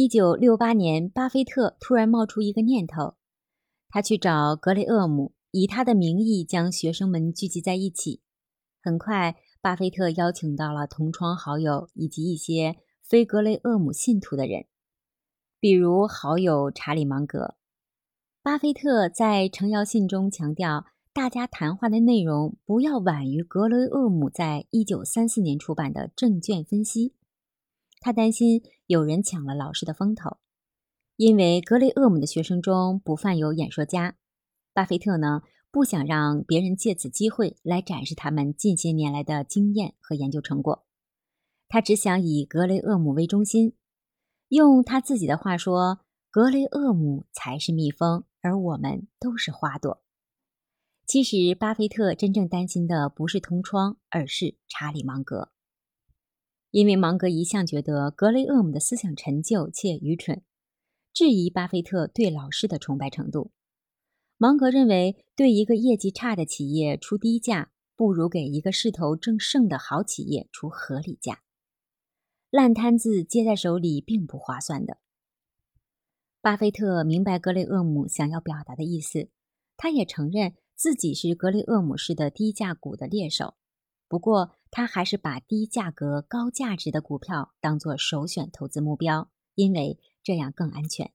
一九六八年，巴菲特突然冒出一个念头，他去找格雷厄姆，以他的名义将学生们聚集在一起。很快，巴菲特邀请到了同窗好友以及一些非格雷厄姆信徒的人，比如好友查理芒格。巴菲特在诚邀信中强调，大家谈话的内容不要晚于格雷厄姆在一九三四年出版的证券分析。他担心有人抢了老师的风头，因为格雷厄姆的学生中不犯有演说家。巴菲特呢，不想让别人借此机会来展示他们近些年来的经验和研究成果。他只想以格雷厄姆为中心，用他自己的话说：“格雷厄姆才是蜜蜂，而我们都是花朵。”其实，巴菲特真正担心的不是同窗，而是查理芒格。因为芒格一向觉得格雷厄姆的思想陈旧且愚蠢，质疑巴菲特对老师的崇拜程度。芒格认为，对一个业绩差的企业出低价，不如给一个势头正盛的好企业出合理价。烂摊子接在手里并不划算的。巴菲特明白格雷厄姆想要表达的意思，他也承认自己是格雷厄姆式的低价股的猎手。不过，他还是把低价格、高价值的股票当作首选投资目标，因为这样更安全。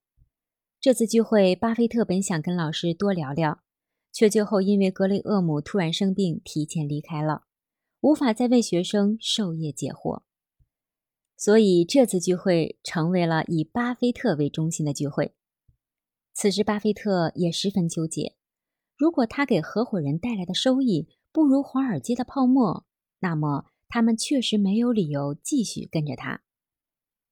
这次聚会，巴菲特本想跟老师多聊聊，却最后因为格雷厄姆突然生病，提前离开了，无法再为学生授业解惑。所以，这次聚会成为了以巴菲特为中心的聚会。此时，巴菲特也十分纠结：如果他给合伙人带来的收益，不如华尔街的泡沫，那么他们确实没有理由继续跟着他。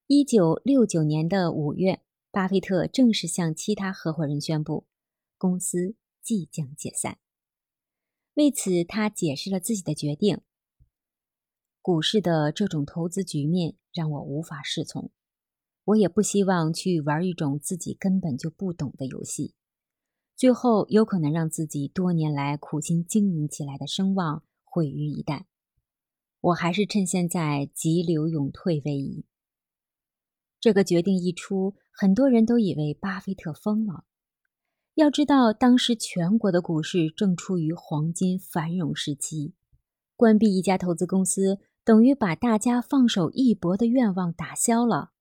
一九六九年的五月，巴菲特正式向其他合伙人宣布，公司即将解散。为此，他解释了自己的决定：股市的这种投资局面让我无法适从，我也不希望去玩一种自己根本就不懂的游戏。最后有可能让自己多年来苦心经营起来的声望毁于一旦。我还是趁现在急流勇退为宜。这个决定一出，很多人都以为巴菲特疯了。要知道，当时全国的股市正处于黄金繁荣时期，关闭一家投资公司等于把大家放手一搏的愿望打消了。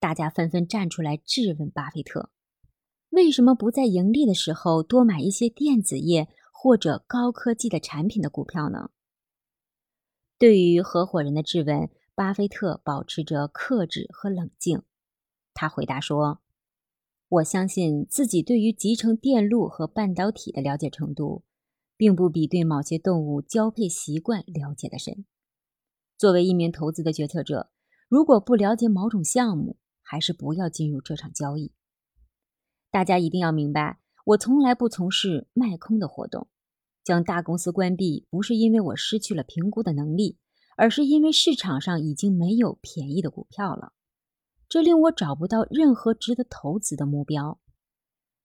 大家纷纷站出来质问巴菲特。为什么不在盈利的时候多买一些电子业或者高科技的产品的股票呢？对于合伙人的质问，巴菲特保持着克制和冷静。他回答说：“我相信自己对于集成电路和半导体的了解程度，并不比对某些动物交配习惯了解的深。作为一名投资的决策者，如果不了解某种项目，还是不要进入这场交易。”大家一定要明白，我从来不从事卖空的活动。将大公司关闭，不是因为我失去了评估的能力，而是因为市场上已经没有便宜的股票了。这令我找不到任何值得投资的目标。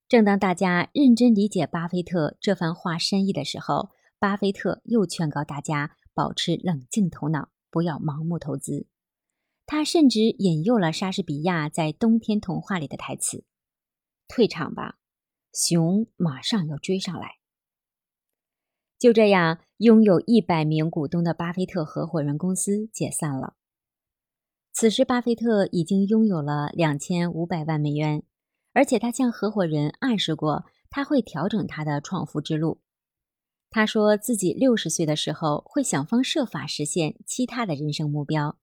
正当大家认真理解巴菲特这番话深意的时候，巴菲特又劝告大家保持冷静头脑，不要盲目投资。他甚至引诱了莎士比亚在《冬天童话》里的台词。退场吧，熊马上要追上来。就这样，拥有一百名股东的巴菲特合伙人公司解散了。此时，巴菲特已经拥有了两千五百万美元，而且他向合伙人暗示过，他会调整他的创富之路。他说自己六十岁的时候会想方设法实现其他的人生目标，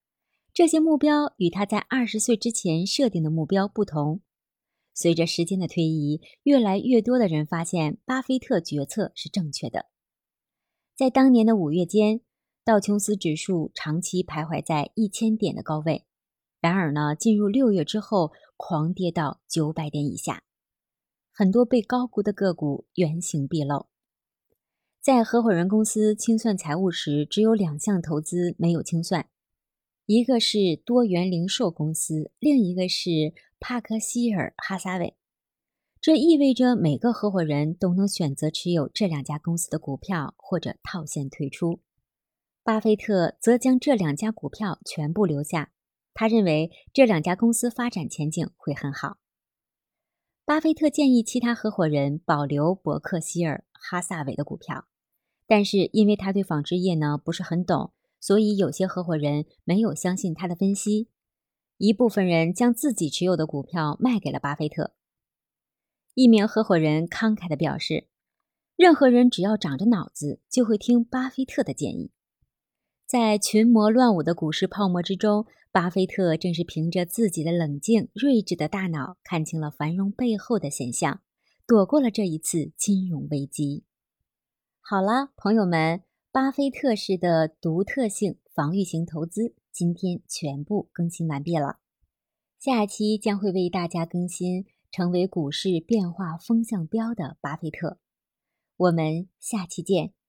这些目标与他在二十岁之前设定的目标不同。随着时间的推移，越来越多的人发现巴菲特决策是正确的。在当年的五月间，道琼斯指数长期徘徊在一千点的高位。然而呢，进入六月之后，狂跌到九百点以下，很多被高估的个股原形毕露。在合伙人公司清算财务时，只有两项投资没有清算，一个是多元零售公司，另一个是。帕克希尔哈撒韦，这意味着每个合伙人都能选择持有这两家公司的股票或者套现退出。巴菲特则将这两家股票全部留下，他认为这两家公司发展前景会很好。巴菲特建议其他合伙人保留伯克希尔哈萨韦的股票，但是因为他对纺织业呢不是很懂，所以有些合伙人没有相信他的分析。一部分人将自己持有的股票卖给了巴菲特。一名合伙人慷慨地表示：“任何人只要长着脑子，就会听巴菲特的建议。”在群魔乱舞的股市泡沫之中，巴菲特正是凭着自己的冷静、睿智的大脑，看清了繁荣背后的现象，躲过了这一次金融危机。好了，朋友们，巴菲特式的独特性防御型投资，今天全部更新完毕了。下期将会为大家更新成为股市变化风向标的巴菲特。我们下期见。